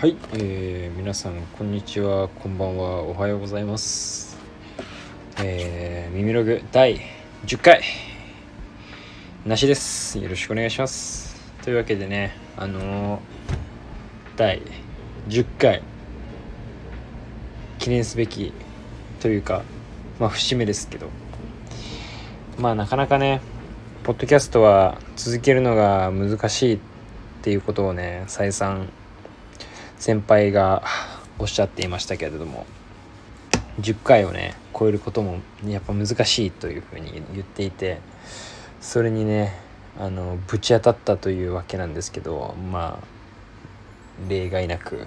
はい、えー、皆さんこんにちはこんばんはおはようございます。えー、耳ログ第10回なしです。よろしくお願いします。というわけでねあのー、第10回記念すべきというかまあ節目ですけど。まあなかなかねポッドキャストは続けるのが難しいっていうことをね再三先輩がおっしゃっていましたけれども10回をね超えることもやっぱ難しいというふうに言っていてそれにねあのぶち当たったというわけなんですけどまあ例外なく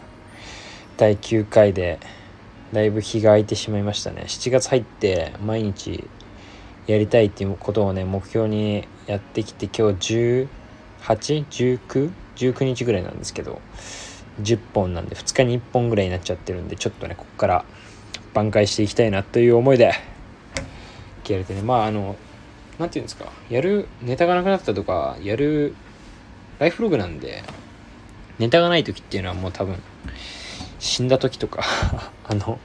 第9回でだいぶ日が空いてしまいましたね7月入って毎日やりたいっていうことをね目標にやってきて今日 18?19?19 日ぐらいなんですけど10本なんで2日に1本ぐらいになっちゃってるんでちょっとねここから挽回していきたいなという思いでやれてねまああの何て言うんですかやるネタがなくなったとかやるライフログなんでネタがない時っていうのはもう多分死んだ時とか あの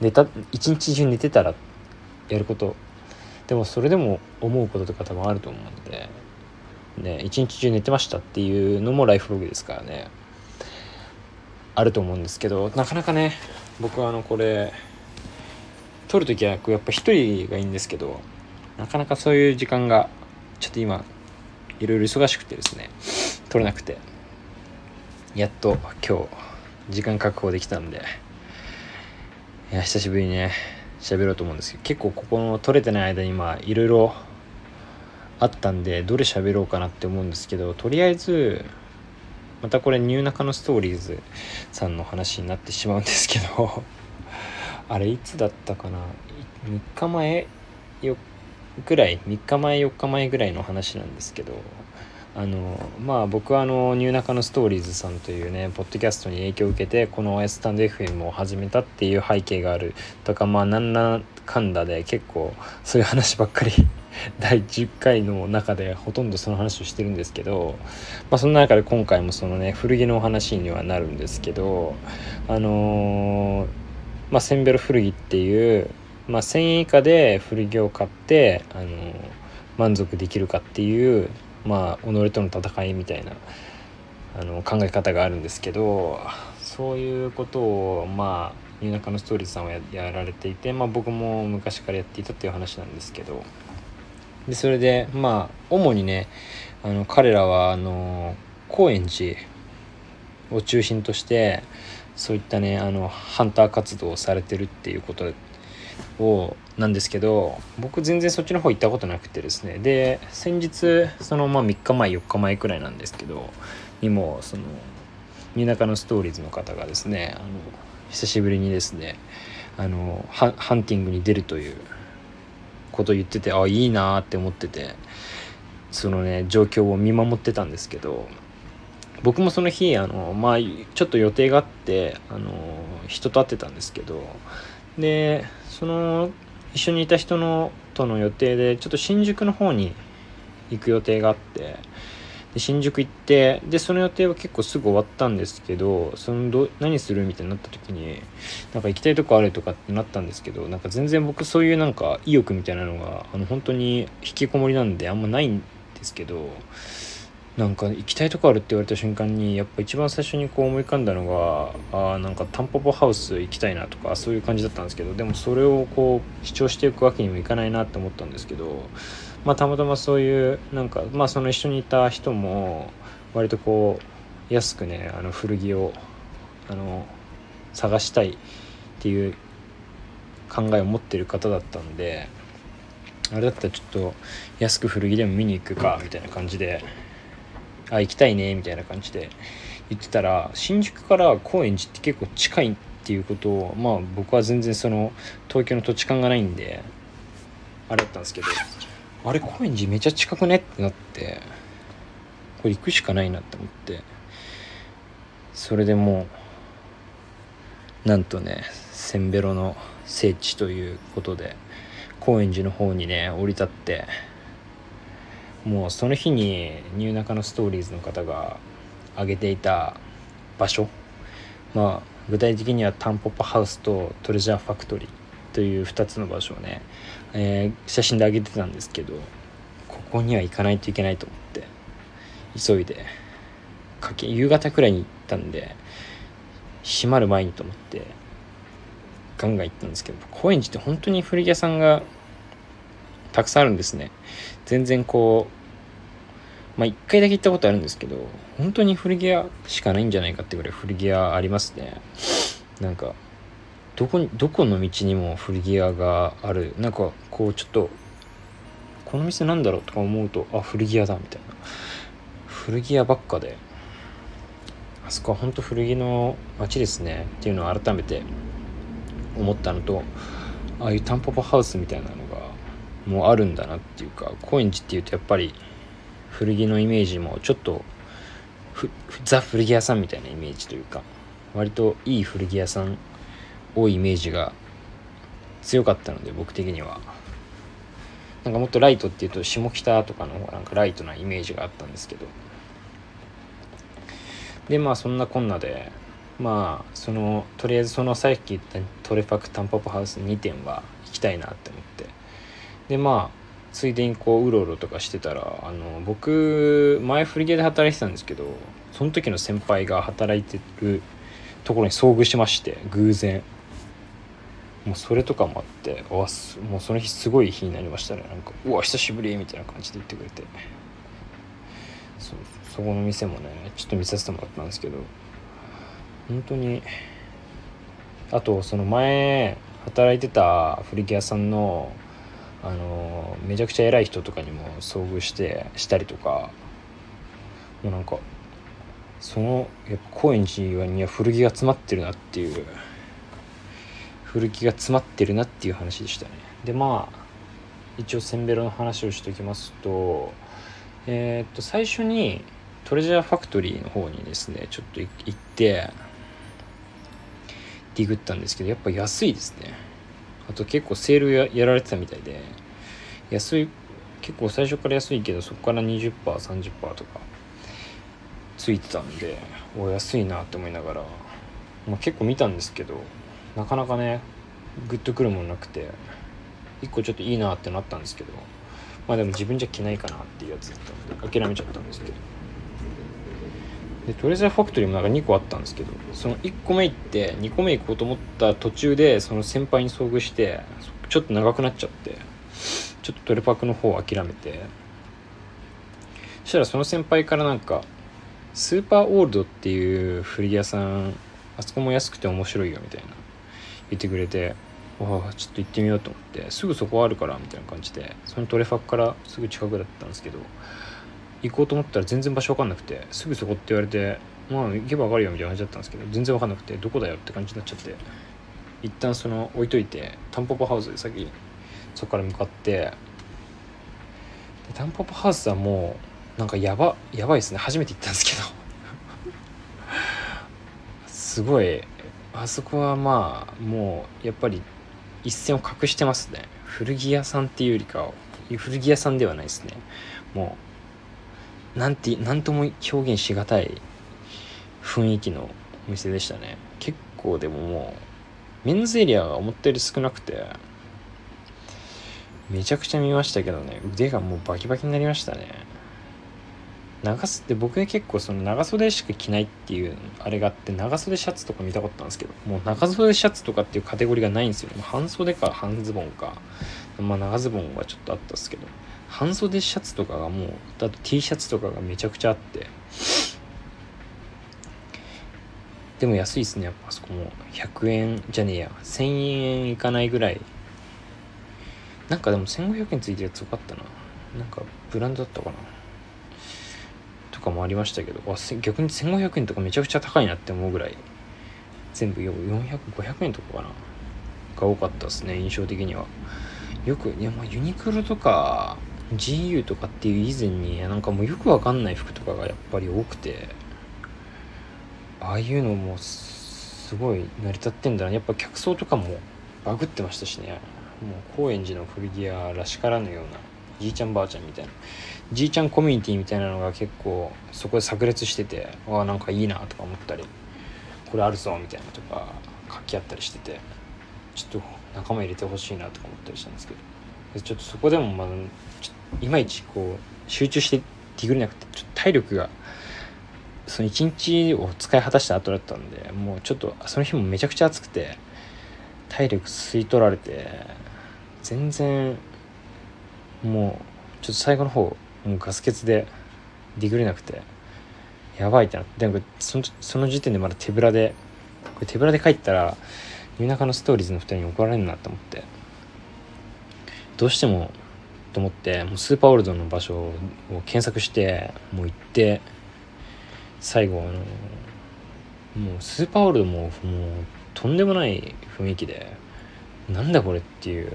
寝た一日中寝てたらやること。でもそれでも思うこととか多分あると思うんでね一日中寝てましたっていうのもライフログですからね。あると思うんですけどなかなかね僕はあのこれ撮る時はやっぱ一人がいいんですけどなかなかそういう時間がちょっと今いろいろ忙しくてですね撮れなくてやっと今日時間確保できたんでいや久しぶりにね喋ろうと思うんですけど結構ここの撮れてない間に今いろいろあったんでどれ喋ろうかなって思うんですけどとりあえずまたこれニューナカのストーリーズさんの話になってしまうんですけど あれいつだったかな？3日前よぐらい3日前4日前ぐらいの話なんですけどあのまあ僕はあのニューナカのストーリーズさんというねポッドキャストに影響を受けてこのスタンド FM を始めたっていう背景がある。とかまあなんらかんだで結構そういう話ばっかり第10回の中でほとんどその話をしてるんですけど、まあ、その中で今回もそのね古着のお話にはなるんですけどあのー、まあ、センベロ古着っていう、まあ、1000円以下で古着を買って、あのー、満足できるかっていう、まあ、己との戦いみたいなあの考え方があるんですけどそういうことをまあニューナカのストーリーズさんはやられていて、まあ、僕も昔からやっていたっていう話なんですけど。でそれでまあ主にねあの彼らはあの高円寺を中心としてそういったねあのハンター活動をされてるっていうことをなんですけど僕全然そっちの方行ったことなくてですね。で先日そのまあ3日前4日前くらいなんですけどにもその新中のストーリーズの方がですねあの久しぶりにですねあのハンティングに出るということ言っててあいいなって思っててそのね状況を見守ってたんですけど僕もその日あのまあちょっと予定があってあの人と会ってたんですけどでその一緒にいた人のとの予定でちょっと新宿の方に行く予定があってで新宿行ってでその予定は結構すぐ終わったんですけどそのど何するみたいになった時になんか行きたいとこあるとかってなったんですけどなんか全然僕そういうなんか意欲みたいなのがあの本当に引きこもりなんであんまないんですけどなんか行きたいとこあるって言われた瞬間にやっぱ一番最初にこう思い浮かんだのがあなんかタンポポハウス行きたいなとかそういう感じだったんですけどでもそれをこう主張していくわけにもいかないなって思ったんですけどまあ、たまたまそういうなんか、まあ、その一緒にいた人も割とこう安くねあの古着をあの探したいっていう考えを持ってる方だったんであれだったらちょっと安く古着でも見に行くかみたいな感じであ行きたいねみたいな感じで言ってたら新宿から高円寺って結構近いっていうことをまあ僕は全然その東京の土地勘がないんであれだったんですけどあれ高円寺めちゃ近くねってなってこれ行くしかないなって思ってそれでもうなんとねせんべろの聖地ということで高円寺の方にね降り立ってもうその日にニューナカのストーリーズの方が挙げていた場所まあ具体的にはタンポポハウスとトレジャーファクトリーという2つの場所をね、えー、写真で上げてたんですけどここには行かないといけないと思って急いでかけ夕方くらいに行ったんで閉まる前にと思ってガンガン行ったんですけど高円寺って本当に古着屋さんがたくさんあるんですね。全然こうまあ一回だけ行ったことあるんですけど本当に古着屋しかないんじゃないかってぐらい古着屋ありますね。なんかどこにどこの道にも古着屋がある。なんかこうちょっとこの店なんだろうとか思うとあ古着屋だみたいな。古着屋ばっかで。あそこは本当古着の街ですね。っていうのを改めて思ったのとああいうタンポポハウスみたいなのがもうあるんだなっていうか高円寺っていうとやっぱり古着のイメージもちょっとザ古着屋さんみたいなイメージというか割といい古着屋さん多いイメージが強かったので僕的には。なんかもっとライトっていうと下北とかの方がなんかライトなイメージがあったんですけど。でまあそんなこんなでまあそのとりあえずそのさっき言ったトレファクタンポポハウス2点は行きたいなって思って。でまあついでにこううろうろとかしてたらあの僕前古着屋で働いてたんですけどその時の先輩が働いてるところに遭遇しまして偶然。もうそれとかもあってわもうその日すごい日になりましたね。なんかうわ久しぶりみたいな感じで言ってくれて。そそこの店もねちょっと見させてもらったんですけど本当にあとその前働いてた古着屋さんのあのめちゃくちゃ偉い人とかにも遭遇してしたりとかもうなんかそのやっぱ高円寺には古着が詰まってるなっていう古着が詰まってるなっていう話でしたね。でまあ一応センベロの話をしておきますとえー、っと最初にトレジャーファクトリーの方にですねちょっと行ってディグったんですけどやっぱ安いですね。あと結構セールややられてたみたいで安い結構最初から安いけどそこから 20%30% とかついてたんでお安いなって思いながら、まあ、結構見たんですけどなかなかねグッとくるものなくて1個ちょっといいなってなったんですけどまあでも自分じゃ着ないかなっていうやつだったんで諦めちゃったんですけど。でトレジャーファクトリーもなんか2個あったんですけどその1個目行って2個目行こうと思った途中でその先輩に遭遇してちょっと長くなっちゃってちょっとトレパクの方を諦めてそしたらその先輩からなんかスーパーオールドっていう古着屋さんあそこも安くて面白いよみたいな言ってくれてわあちょっと行ってみようと思ってすぐそこあるからみたいな感じでそのトレファクからすぐ近くだったんですけど行こうと思ったら全然場所分かんなくてすぐそこって言われてまあ行けば分かるよみたいな感じだったんですけど全然分かんなくてどこだよって感じになっちゃって一旦その置いといてタンポポハウスで先そこから向かってでタンポポハウスはもうなんかやばやばいですね。初めて行ったんですけど。すごいあそこはまあもうやっぱり一線を画してますね。古着屋さんっていうよりか古着屋さんではないですね。もうなんてなんとも表現しがたい雰囲気のお店でしたね。結構でももうメンズエリアが思ったより少なくてめちゃくちゃ見ましたけどね。腕がもうバキバキになりましたね。長袖って僕結構その長袖しか着ないっていうあれがあって長袖シャツとか見たことあったんですけどもう長袖シャツとかっていうカテゴリーがないんですよ、半袖か半ズボンか。まあ長ズボンはちょっとあったんですけど。半袖シャツとかがもうあと T シャツとかがめちゃくちゃあって。でも安いですね。やっぱあそこも100円じゃねえや。1000円いかないぐらい。なんかでも1500円ついてるやつよかったな。なんかブランドだったかな。かもありましたけど逆に1500円とかめちゃくちゃ高いなって思うぐらい全部400500円とかかな？が多かったですね印象的には。よくいやまあユニクロとか GU とかっていう以前になんかもうよくわかんない服とかがやっぱり多くてああいうのもすごい成り立ってんだな。やっぱ客層とかもバグってましたしね。もう高円寺の古着屋らしからぬようなじいちゃんばあちゃんみたいな。じいちゃんコミュニティみたいなのが結構そこで炸裂しててわあなんかいいなとか思ったり。これあるぞみたいなとか書き合ったりしてて。ちょっと仲間入れてほしいなとか思ったりしたんですけど。ちょっとそこでもまだいまいちこう集中してディグれなくてちょっと体力がその一日を使い果たした後だったんでもうちょっとその日もめちゃくちゃ暑くて体力吸い取られて全然もうちょっと最後の方もうガス欠でディグれなくてやばいってなってでもそのその時点でまだ手ぶらでこれ手ぶらで帰ったら夜中のストーリーズの2人に怒られるなと思ってどうしてもと思ってもうスーパーオールドの場所を検索してもう行って最後あのもうスーパーオールドももうとんでもない雰囲気でなんだこれっていう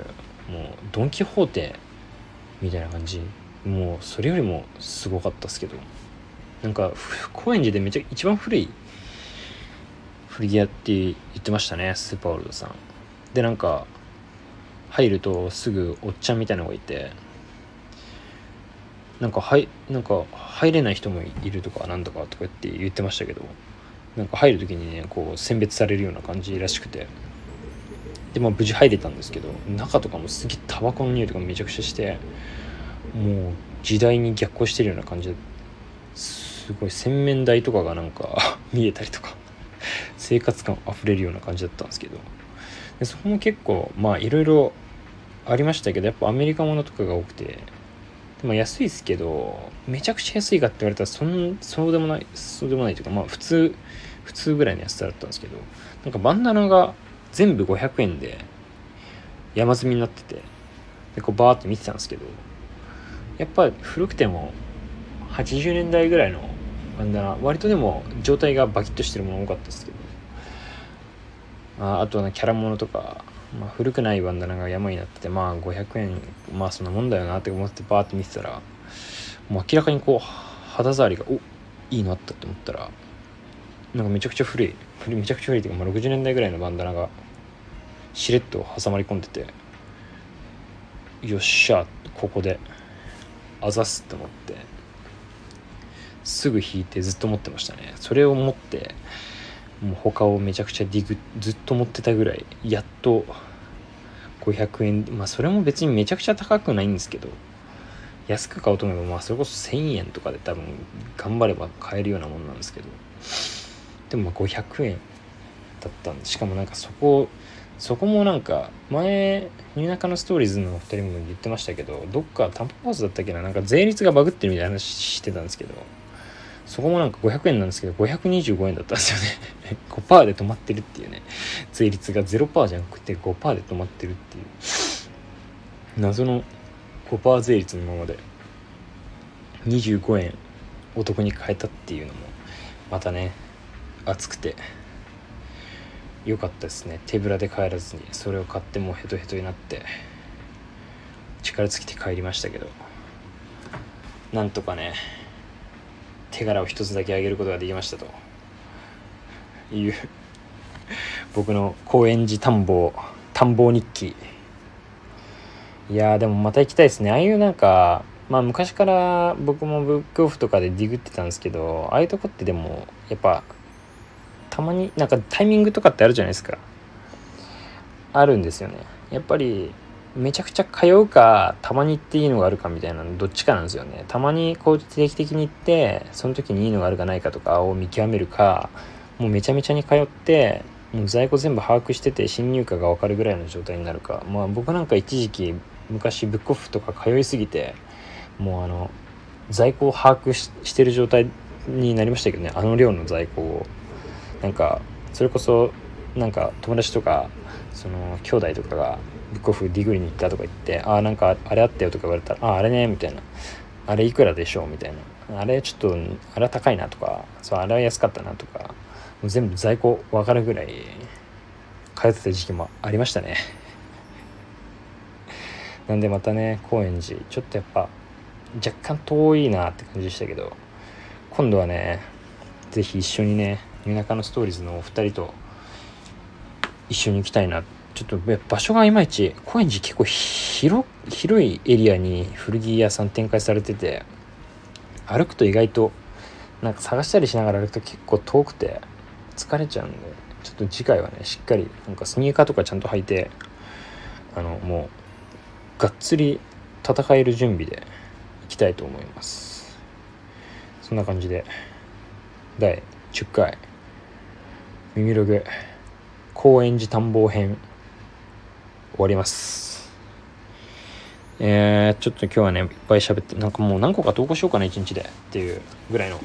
もうドン・キホーテみたいな感じ。もうそれよりもすごかったっすけど。なんか高円寺でめちゃ一番古い古着屋って言ってましたねスーパーオールドさん。でなんか入るとすぐおっちゃんみたいなのがいて。なんかはいなんか入れない人もいるとかなんとかとかって言ってましたけど。なんか入る時にねこう選別されるような感じらしくて。でまあ無事入れたんですけど中とかもすげえタバコの匂いとかめちゃくちゃしてもう時代に逆行してるような感じですごい洗面台とかがなんか 見えたりとか 生活感あふれるような感じだったんですけど。でそこも結構まあいろいろありましたけどやっぱアメリカものとかが多くて。でも安いですけどめちゃくちゃ安いかって言われたらそんそうでもないそうでもないというかまあ普通普通ぐらいの安さだったんですけどなんかバンダナが全部500円で山積みになっててでこうバーって見てたんですけどやっぱ古くても80年代ぐらいのバンダナ割とでも状態がバキッとしてるもの多かったですけどああとはキャラものとか、まあ、古くないバンダナが山になっててまあ500円まあそんなもんだよなって思ってバーって見てたらもう明らかにこう肌触りがおいいのあったって思ったらなんかめちゃくちゃ古い。めちゃくちゃ古いっていうか、まあ、60年代ぐらいのバンダナがしれっと挟まり込んでてよっしゃここであざすって思ってすぐ引いてずっと持ってましたね。それを持ってもう他をめちゃくちゃディグずっと持ってたぐらいやっと500円まあそれも別にめちゃくちゃ高くないんですけど安く買おうと思えばまあそれこそ1000円とかで多分頑張れば買えるようなもんなんですけどでもまあ500円だったんでしかもなんかそこそこもなんか前ニューナカのストーリーズの2人も言ってましたけどどっかタンポポーズだったっけな？なんか税率がバグってるみたいな話してたんですけどそこもなんか500円なんですけど525円だったんですよね。5%で止まってるっていうね。税率が0%じゃなくて5%で止まってるっていう。謎の5%税率のままで25円お得に買えたっていうのもまたね熱くて。良かったですね。手ぶらで帰らずにそれを買ってもうヘトヘトになって力尽きて帰りましたけど。なんとかね手柄を一つだけあげることができましたと。いう僕の高円寺田んぼ田んぼ日記。いやでもまた行きたいですね。ああいうなんかまあ昔から僕もブックオフとかでディグってたんですけどああいうとこってでもやっぱたまになんかタイミングとかってあるじゃないですか。あるんですよね。やっぱりめちゃくちゃ通うかたまに行っていいのがあるかみたいなのどっちかなんですよね。たまにこう定期的に行ってその時にいいのがあるかないかとかを見極めるかもうめちゃめちゃに通ってもう在庫全部把握してて新入荷が分かるぐらいの状態になるか。まあ僕なんか一時期昔ブックオフとか通いすぎてもうあの在庫を把握してる状態になりましたけどね。あの量の在庫を。なんかそれこそなんか友達とかその兄弟とかがブックオフディグリに行ったとか言ってああなんかあれあったよとか言われたらあああれねみたいな。あれいくらでしょうみたいな。あれちょっとあれは高いなとかそうあれは安かったなとかもう全部在庫分かるぐらい通ってた時期もありましたね。なんでまたね高円寺ちょっとやっぱ若干遠いなって感じでしたけど今度はね是非一緒にね夜中のストーリーズのお二人と一緒に行きたいな。ちょっと場所がいまいち高円寺結構広広いエリアに古着屋さん展開されてて歩くと意外となんか探したりしながら歩くと結構遠くて疲れちゃうんでちょっと次回はねしっかりなんかスニーカーとかちゃんと履いてあのもうがっつり戦える準備でいきたいと思います。そんな感じで第10回。耳ログ高円寺探訪編終わります。えー、ちょっと今日はねいっぱい喋ってなんかもう何個か投稿しようかな一日でっていうぐらいの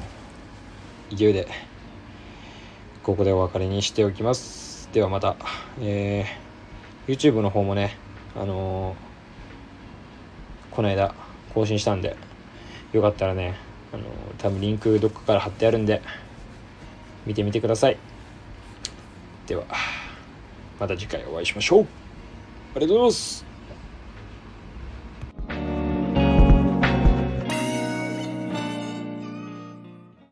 勢いでここでお別れにしておきます。ではまたえー、YouTube の方もねあのー、この間更新したんでよかったらねあのー、多分リンクどっかから貼ってあるんで見てみてください。ではまた次回お会いしましょう。ありがとうございます。